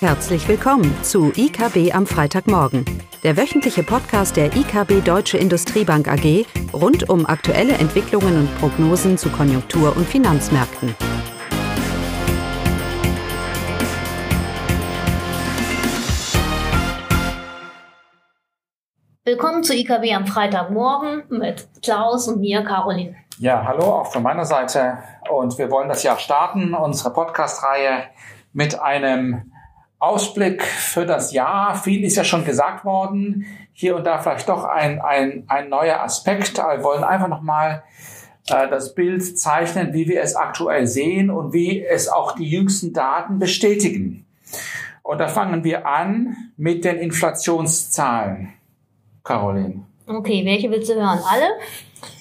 Herzlich willkommen zu IKB am Freitagmorgen, der wöchentliche Podcast der IKB Deutsche Industriebank AG rund um aktuelle Entwicklungen und Prognosen zu Konjunktur- und Finanzmärkten. Willkommen zu IKB am Freitagmorgen mit Klaus und mir, Caroline. Ja, hallo auch von meiner Seite. Und wir wollen das Jahr starten, unsere Podcast-Reihe mit einem Ausblick für das Jahr. Viel ist ja schon gesagt worden. Hier und da vielleicht doch ein, ein, ein neuer Aspekt. Wir wollen einfach nochmal äh, das Bild zeichnen, wie wir es aktuell sehen und wie es auch die jüngsten Daten bestätigen. Und da fangen wir an mit den Inflationszahlen. Caroline. Okay, welche willst du hören? Alle?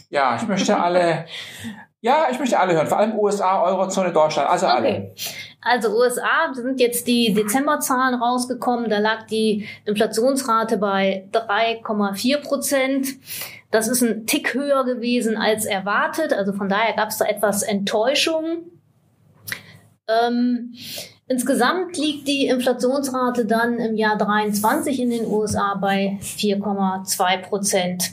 Ja, ich möchte alle, ja, ich möchte alle hören. Vor allem USA, Eurozone, Deutschland, also alle. Also USA sind jetzt die Dezemberzahlen rausgekommen. Da lag die Inflationsrate bei 3,4 Prozent. Das ist ein Tick höher gewesen als erwartet. Also von daher gab es da etwas Enttäuschung. Ähm, insgesamt liegt die Inflationsrate dann im Jahr 23 in den USA bei 4,2 Prozent.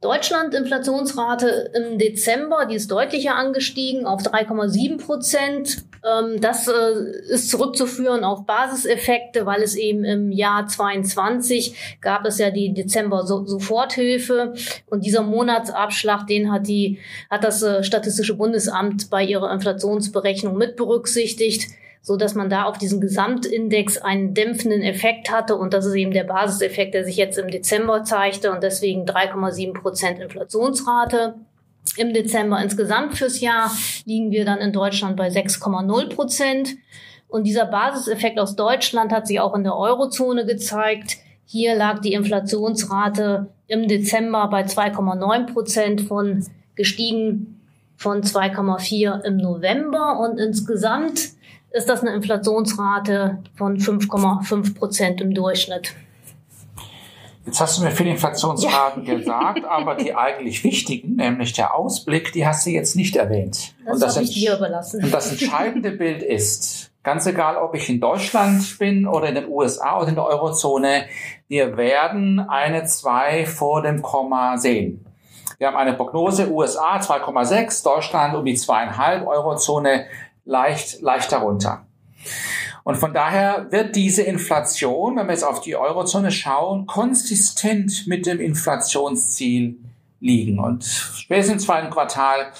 Deutschland Inflationsrate im Dezember, die ist deutlicher angestiegen auf 3,7 Prozent. Ähm, das äh, ist zurückzuführen auf Basiseffekte, weil es eben im Jahr 22 gab es ja die Dezember Soforthilfe und dieser Monatsabschlag, den hat die hat das äh, Statistische Bundesamt bei ihrer Inflationsberechnung mit berücksichtigt so dass man da auf diesen Gesamtindex einen dämpfenden Effekt hatte. Und das ist eben der Basiseffekt, der sich jetzt im Dezember zeigte und deswegen 3,7 Prozent Inflationsrate. Im Dezember insgesamt fürs Jahr liegen wir dann in Deutschland bei 6,0 Prozent. Und dieser Basiseffekt aus Deutschland hat sich auch in der Eurozone gezeigt. Hier lag die Inflationsrate im Dezember bei 2,9 Prozent von gestiegen von 2,4 im November und insgesamt ist das eine Inflationsrate von 5,5 Prozent im Durchschnitt. Jetzt hast du mir viele Inflationsraten ja. gesagt, aber die eigentlich wichtigen, nämlich der Ausblick, die hast du jetzt nicht erwähnt. Das und das, ich dir überlassen. Und das entscheidende Bild ist, ganz egal, ob ich in Deutschland bin oder in den USA oder in der Eurozone, wir werden eine 2 vor dem Komma sehen. Wir haben eine Prognose USA 2,6, Deutschland um die 2,5, Eurozone leicht, leicht darunter. Und von daher wird diese Inflation, wenn wir jetzt auf die Eurozone schauen, konsistent mit dem Inflationsziel liegen. Und spätestens im zweiten Quartal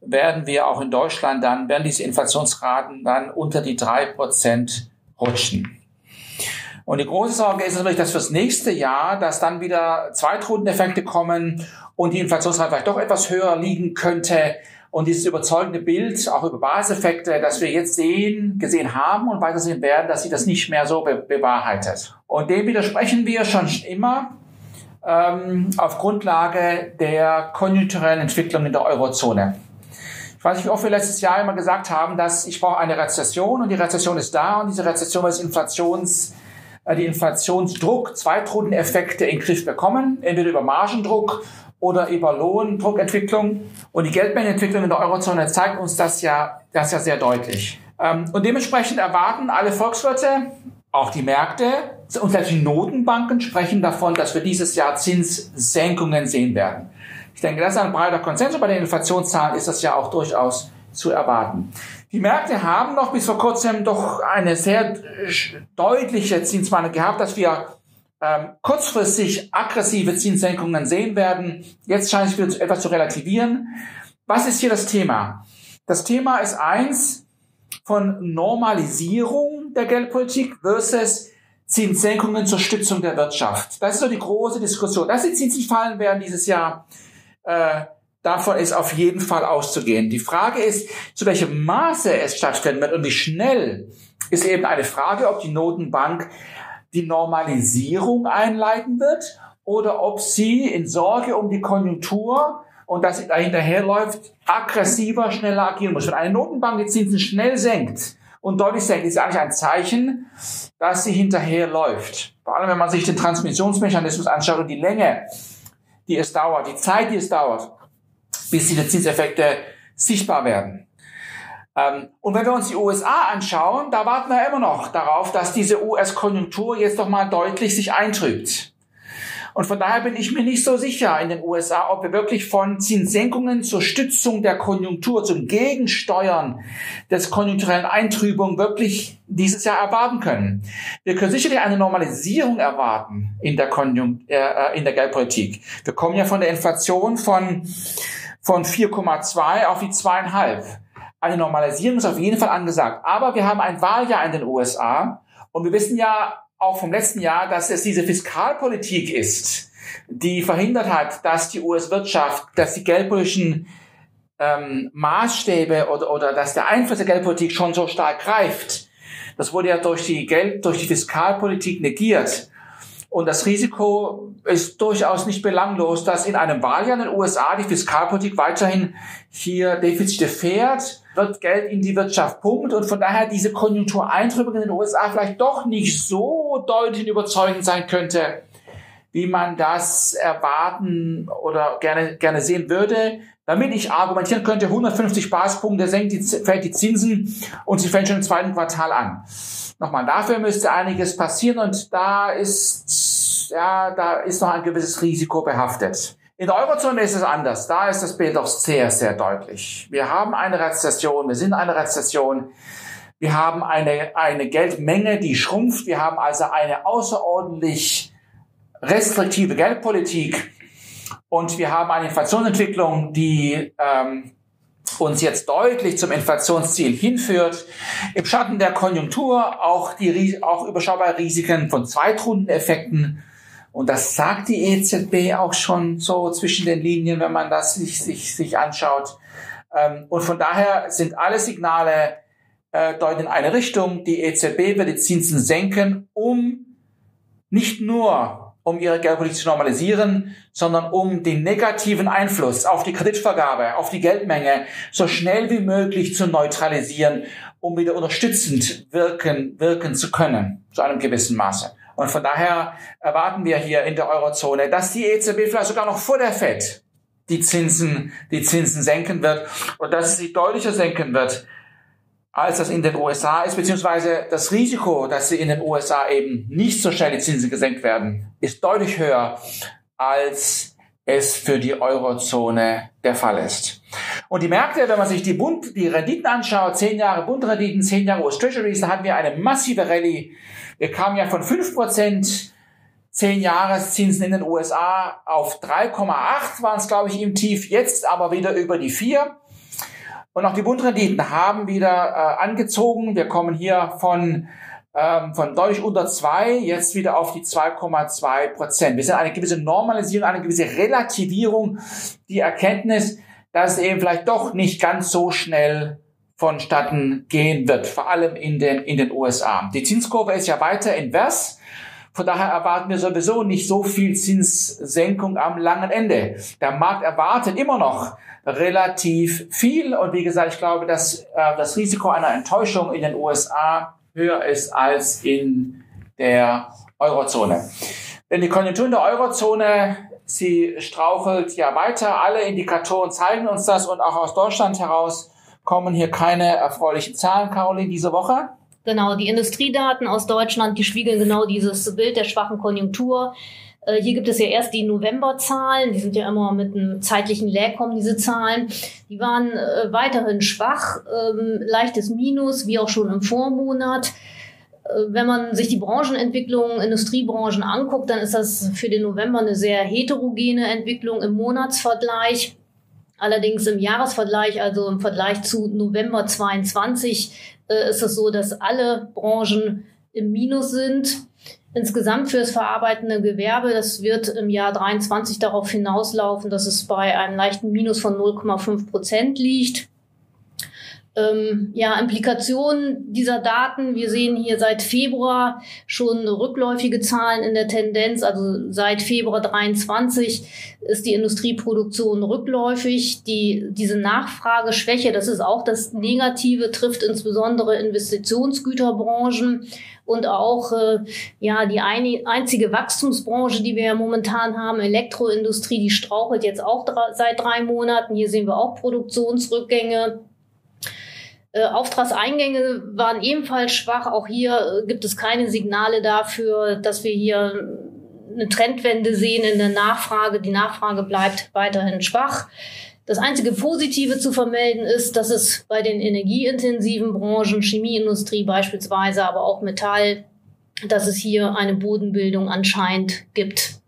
werden wir auch in Deutschland dann, werden diese Inflationsraten dann unter die drei Prozent rutschen. Und die große Sorge ist natürlich, dass fürs nächste Jahr, dass dann wieder Zweitrundeneffekte kommen und die Inflationsrate vielleicht doch etwas höher liegen könnte, und dieses überzeugende Bild, auch über Baseffekte, dass wir jetzt sehen, gesehen haben und weitersehen werden, dass sich das nicht mehr so be bewahrheitet. Und dem widersprechen wir schon immer ähm, auf Grundlage der konjunkturellen Entwicklung in der Eurozone. Ich weiß nicht, wie oft wir letztes Jahr immer gesagt haben, dass ich brauche eine Rezession und die Rezession ist da und diese Rezession wird Inflations, äh, die Inflationsdruck, Zweitrundeneffekte in den Griff bekommen, entweder über Margendruck oder über Lohndruckentwicklung. Und die Geldmengenentwicklung in der Eurozone zeigt uns das ja, das ja sehr deutlich. Ähm, und dementsprechend erwarten alle Volkswirte, auch die Märkte und selbst die Notenbanken sprechen davon, dass wir dieses Jahr Zinssenkungen sehen werden. Ich denke, das ist ein breiter Konsens. Bei den Inflationszahlen ist das ja auch durchaus zu erwarten. Die Märkte haben noch bis vor kurzem doch eine sehr deutliche Zinswandlung gehabt, dass wir ähm, kurzfristig aggressive Zinssenkungen sehen werden. Jetzt scheint es wieder etwas zu relativieren. Was ist hier das Thema? Das Thema ist eins von Normalisierung der Geldpolitik versus Zinssenkungen zur Stützung der Wirtschaft. Das ist so die große Diskussion. Dass die Zinsen fallen werden dieses Jahr, äh, davon ist auf jeden Fall auszugehen. Die Frage ist, zu welchem Maße es stattfinden wird und wie schnell, ist eben eine Frage, ob die Notenbank die Normalisierung einleiten wird oder ob sie in Sorge um die Konjunktur und dass sie da hinterherläuft, aggressiver, schneller agieren muss. Wenn eine Notenbank die Zinsen schnell senkt und deutlich senkt, ist eigentlich ein Zeichen, dass sie hinterherläuft. Vor allem, wenn man sich den Transmissionsmechanismus anschaut und die Länge, die es dauert, die Zeit, die es dauert, bis diese Zinseffekte sichtbar werden. Ähm, und wenn wir uns die USA anschauen, da warten wir immer noch darauf, dass diese US-Konjunktur jetzt doch mal deutlich sich eintrübt. Und von daher bin ich mir nicht so sicher in den USA, ob wir wirklich von Zinssenkungen zur Stützung der Konjunktur, zum Gegensteuern des konjunkturellen Eintrübung wirklich dieses Jahr erwarten können. Wir können sicherlich eine Normalisierung erwarten in der, Konjunkt äh, in der Geldpolitik. Wir kommen ja von der Inflation von, von 4,2 auf die zweieinhalb. Eine Normalisierung ist auf jeden Fall angesagt. Aber wir haben ein Wahljahr in den USA und wir wissen ja, auch vom letzten Jahr, dass es diese Fiskalpolitik ist, die verhindert hat, dass die US-Wirtschaft, dass die geldpolitischen ähm, Maßstäbe oder, oder dass der Einfluss der Geldpolitik schon so stark greift. Das wurde ja durch die Geld, durch die Fiskalpolitik negiert. Und das Risiko ist durchaus nicht belanglos, dass in einem Wahljahr in den USA die Fiskalpolitik weiterhin hier Defizite fährt, wird Geld in die Wirtschaft pumpt und von daher diese Konjunktureintrübung in den USA vielleicht doch nicht so deutlich überzeugend sein könnte, wie man das erwarten oder gerne, gerne sehen würde. Damit ich argumentieren könnte, 150 Basispunkte senkt die, fällt die Zinsen und sie fällt schon im zweiten Quartal an. Nochmal, dafür müsste einiges passieren und da ist, ja, da ist noch ein gewisses Risiko behaftet. In der Eurozone ist es anders. Da ist das Bild doch sehr, sehr deutlich. Wir haben eine Rezession, wir sind eine Rezession. Wir haben eine, eine Geldmenge, die schrumpft. Wir haben also eine außerordentlich restriktive Geldpolitik. Und wir haben eine Inflationsentwicklung, die ähm, uns jetzt deutlich zum Inflationsziel hinführt. Im Schatten der Konjunktur auch, die, auch überschaubare Risiken von Zweitrundeneffekten und das sagt die EZB auch schon so zwischen den Linien, wenn man das sich, sich, sich anschaut. Ähm, und von daher sind alle Signale äh, deuten in eine Richtung. Die EZB wird die Zinsen senken, um nicht nur um ihre Geldpolitik zu normalisieren, sondern um den negativen Einfluss auf die Kreditvergabe, auf die Geldmenge so schnell wie möglich zu neutralisieren, um wieder unterstützend wirken, wirken zu können, zu einem gewissen Maße. Und von daher erwarten wir hier in der Eurozone, dass die EZB vielleicht sogar noch vor der FED die Zinsen, die Zinsen senken wird und dass sie deutlicher senken wird, als das in den USA ist, beziehungsweise das Risiko, dass sie in den USA eben nicht so schnell die Zinsen gesenkt werden, ist deutlich höher, als es für die Eurozone der Fall ist. Und die Märkte, wenn man sich die, Bund, die Renditen anschaut, 10 Jahre Bundrenditen, 10 Jahre US Treasuries, da hatten wir eine massive Rallye wir kamen ja von 5% 10 Jahreszinsen in den USA auf 3,8 waren es, glaube ich, im Tief, jetzt aber wieder über die 4. Und auch die Bundrenditen haben wieder äh, angezogen. Wir kommen hier von, ähm, von deutlich unter 2 jetzt wieder auf die 2,2 Prozent. Wir sehen eine gewisse Normalisierung, eine gewisse Relativierung, die Erkenntnis, dass es eben vielleicht doch nicht ganz so schnell vonstatten gehen wird, vor allem in den, in den USA. Die Zinskurve ist ja weiter invers. Von daher erwarten wir sowieso nicht so viel Zinssenkung am langen Ende. Der Markt erwartet immer noch relativ viel. Und wie gesagt, ich glaube, dass äh, das Risiko einer Enttäuschung in den USA höher ist als in der Eurozone. Denn die Konjunktur in der Eurozone, sie strauchelt ja weiter. Alle Indikatoren zeigen uns das und auch aus Deutschland heraus kommen hier keine erfreulichen Zahlen, Caroline, diese Woche. Genau, die Industriedaten aus Deutschland, die spiegeln genau dieses Bild der schwachen Konjunktur. Äh, hier gibt es ja erst die Novemberzahlen, die sind ja immer mit einem zeitlichen Lag kommen, diese Zahlen. Die waren äh, weiterhin schwach, ähm, leichtes Minus, wie auch schon im Vormonat. Äh, wenn man sich die Branchenentwicklung, Industriebranchen anguckt, dann ist das für den November eine sehr heterogene Entwicklung im Monatsvergleich. Allerdings im Jahresvergleich, also im Vergleich zu November 22, äh, ist es so, dass alle Branchen im Minus sind. Insgesamt für das verarbeitende Gewerbe, das wird im Jahr 23 darauf hinauslaufen, dass es bei einem leichten Minus von 0,5 Prozent liegt ähm, ja, Implikationen dieser Daten. Wir sehen hier seit Februar schon rückläufige Zahlen in der Tendenz. Also seit Februar 23 ist die Industrieproduktion rückläufig. Die, diese Nachfrageschwäche, das ist auch das Negative, trifft insbesondere Investitionsgüterbranchen und auch äh, ja die eine, einzige Wachstumsbranche, die wir ja momentan haben, Elektroindustrie, die strauchelt jetzt auch drei, seit drei Monaten. Hier sehen wir auch Produktionsrückgänge. Äh, Auftragseingänge waren ebenfalls schwach. Auch hier äh, gibt es keine Signale dafür, dass wir hier eine Trendwende sehen in der Nachfrage. Die Nachfrage bleibt weiterhin schwach. Das einzige Positive zu vermelden ist, dass es bei den energieintensiven Branchen, Chemieindustrie beispielsweise, aber auch Metall, dass es hier eine Bodenbildung anscheinend gibt.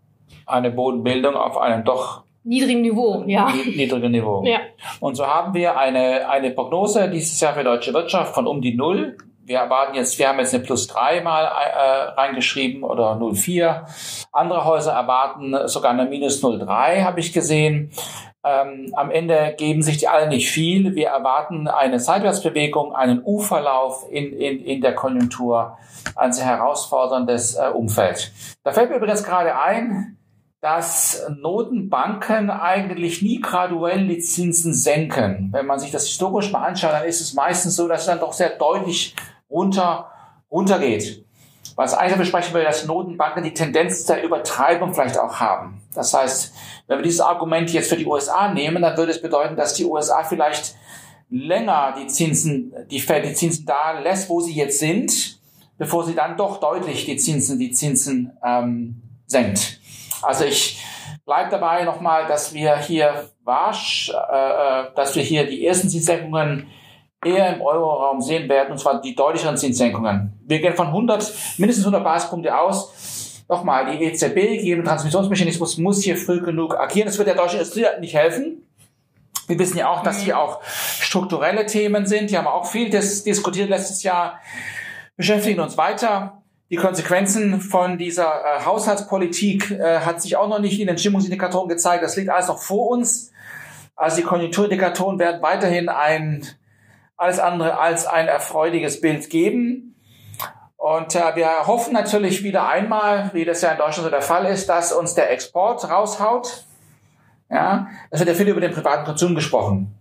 Eine Bodenbildung auf einem doch niedrigen Niveau, ja. Niedrigen Niveau. Ja. Und so haben wir eine, eine Prognose dieses Jahr für deutsche Wirtschaft von um die Null wir erwarten jetzt, wir haben jetzt eine plus drei mal äh, reingeschrieben oder 0,4. Andere Häuser erwarten sogar eine minus 0,3, habe ich gesehen. Ähm, am Ende geben sich die alle nicht viel. Wir erwarten eine Seitwärtsbewegung, einen U-Verlauf in, in, in der Konjunktur, ein sehr herausforderndes äh, Umfeld. Da fällt mir übrigens gerade ein, dass Notenbanken eigentlich nie graduell die Zinsen senken. Wenn man sich das historisch mal anschaut, dann ist es meistens so, dass es dann doch sehr deutlich runter, runtergeht. Was eigentlich besprechen will, dass Notenbanken die Tendenz der Übertreibung vielleicht auch haben. Das heißt, wenn wir dieses Argument jetzt für die USA nehmen, dann würde es bedeuten, dass die USA vielleicht länger die Zinsen, die Fed die Zinsen da lässt, wo sie jetzt sind, bevor sie dann doch deutlich die Zinsen, die Zinsen ähm, senkt. Also ich bleibe dabei nochmal, dass wir hier wasch, äh, äh, dass wir hier die ersten Zinssenkungen eher im Euroraum sehen werden, und zwar die deutlicheren Zinssenkungen. Wir gehen von 100, mindestens 100 Basispunkte aus. Nochmal, die EZB, gegeben Transmissionsmechanismus, muss hier früh genug agieren. Das wird der deutschen Industrie nicht helfen. Wir wissen ja auch, dass hier auch strukturelle Themen sind. Die haben auch viel diskutiert letztes Jahr, beschäftigen uns weiter. Die Konsequenzen von dieser äh, Haushaltspolitik äh, hat sich auch noch nicht in den Stimmungsindikatoren gezeigt. Das liegt alles noch vor uns. Also die Konjunkturindikatoren werden weiterhin ein alles andere als ein erfreuliches Bild geben. Und äh, wir hoffen natürlich wieder einmal, wie das ja in Deutschland so der Fall ist, dass uns der Export raushaut. Ja, es wird ja viel über den privaten Konsum gesprochen.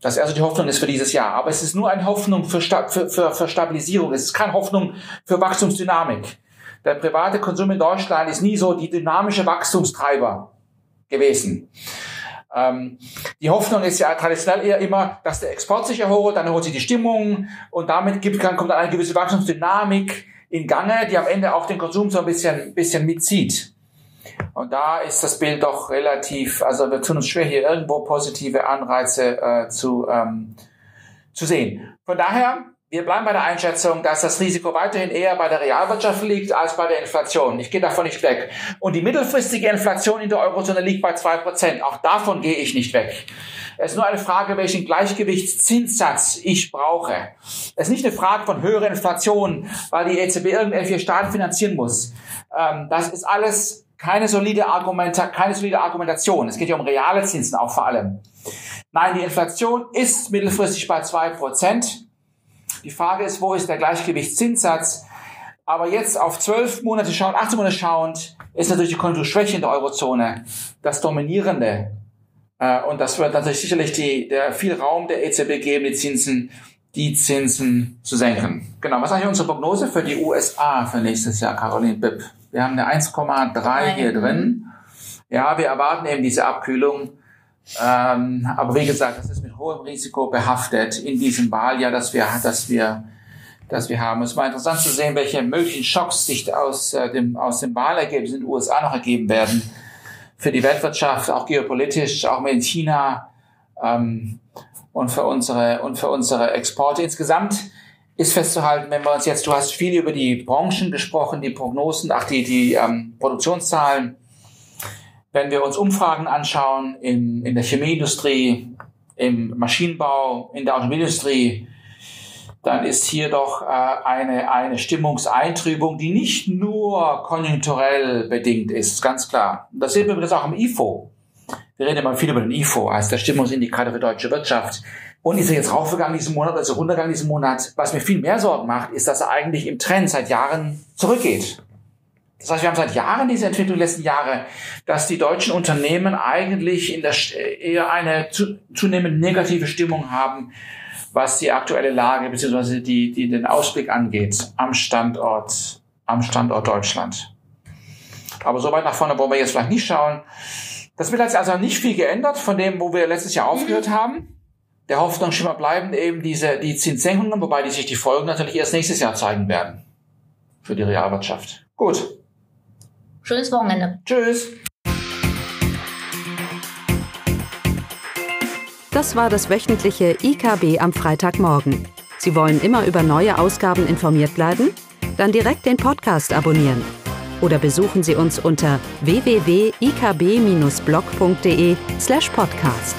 Das ist also die Hoffnung ist für dieses Jahr. Aber es ist nur eine Hoffnung für, für, für, für Stabilisierung. Es ist keine Hoffnung für Wachstumsdynamik. Der private Konsum in Deutschland ist nie so die dynamische Wachstumstreiber gewesen. Ähm, die Hoffnung ist ja traditionell eher immer, dass der Export sich erholt, dann erholt sich die Stimmung und damit gibt, kann, kommt dann eine gewisse Wachstumsdynamik in Gange, die am Ende auch den Konsum so ein bisschen, bisschen mitzieht. Und da ist das Bild doch relativ, also wir tun uns schwer, hier irgendwo positive Anreize äh, zu, ähm, zu sehen. Von daher, wir bleiben bei der Einschätzung, dass das Risiko weiterhin eher bei der Realwirtschaft liegt als bei der Inflation. Ich gehe davon nicht weg. Und die mittelfristige Inflation in der Eurozone liegt bei zwei Prozent. Auch davon gehe ich nicht weg. Es ist nur eine Frage, welchen Gleichgewichtszinssatz ich brauche. Es ist nicht eine Frage von höherer Inflation, weil die EZB irgendwelche Staaten finanzieren muss. Ähm, das ist alles keine solide, Argumenta keine solide Argumentation. Es geht ja um reale Zinsen auch vor allem. Nein, die Inflation ist mittelfristig bei zwei Prozent. Die Frage ist, wo ist der Gleichgewichtszinssatz? Aber jetzt auf zwölf Monate schauen, 18 Monate schauend, ist natürlich die Konjunkturschwäche in der Eurozone das Dominierende. Äh, und das wird natürlich sicherlich die, der viel Raum der EZB geben, die Zinsen, die Zinsen zu senken. Genau. Was ist eigentlich unsere Prognose für die USA für nächstes Jahr, Caroline Bipp? Wir haben eine 1,3 hier drin. Ja, wir erwarten eben diese Abkühlung. Ähm, aber wie gesagt, das ist mit hohem Risiko behaftet in diesem Wahljahr, dass wir, dass wir, dass wir haben. Es war interessant zu sehen, welche möglichen Schocks sich aus äh, dem, aus dem Wahlergebnis in den USA noch ergeben werden. Für die Weltwirtschaft, auch geopolitisch, auch mit China, ähm, und für unsere, und für unsere Exporte insgesamt ist festzuhalten, wenn wir uns jetzt, du hast viel über die Branchen gesprochen, die Prognosen, ach, die, die ähm, Produktionszahlen. Wenn wir uns Umfragen anschauen in, in der Chemieindustrie, im Maschinenbau, in der Automobilindustrie, dann ist hier doch äh, eine, eine Stimmungseintrübung, die nicht nur konjunkturell bedingt ist, ganz klar. Das sehen wir übrigens auch im IFO. Wir reden immer viel über den IFO als der Stimmungsindikator für deutsche Wirtschaft. Und ist er jetzt raufgegangen diesen Monat oder ist er runtergegangen diesen Monat? Was mir viel mehr Sorgen macht, ist, dass er eigentlich im Trend seit Jahren zurückgeht. Das heißt, wir haben seit Jahren diese Entwicklung die letzten Jahre, dass die deutschen Unternehmen eigentlich in der, eher eine zunehmend negative Stimmung haben, was die aktuelle Lage bzw. Die, die den Ausblick angeht am Standort, am Standort Deutschland. Aber so weit nach vorne wollen wir jetzt vielleicht nicht schauen. Das wird also nicht viel geändert von dem, wo wir letztes Jahr aufgehört haben. Der Hoffnungsschimmer bleiben eben diese, die Zinssenkungen, wobei die sich die Folgen natürlich erst nächstes Jahr zeigen werden. Für die Realwirtschaft. Gut. Schönes Wochenende. Tschüss. Das war das wöchentliche IKB am Freitagmorgen. Sie wollen immer über neue Ausgaben informiert bleiben? Dann direkt den Podcast abonnieren. Oder besuchen Sie uns unter www.ikb-blog.de slash podcast.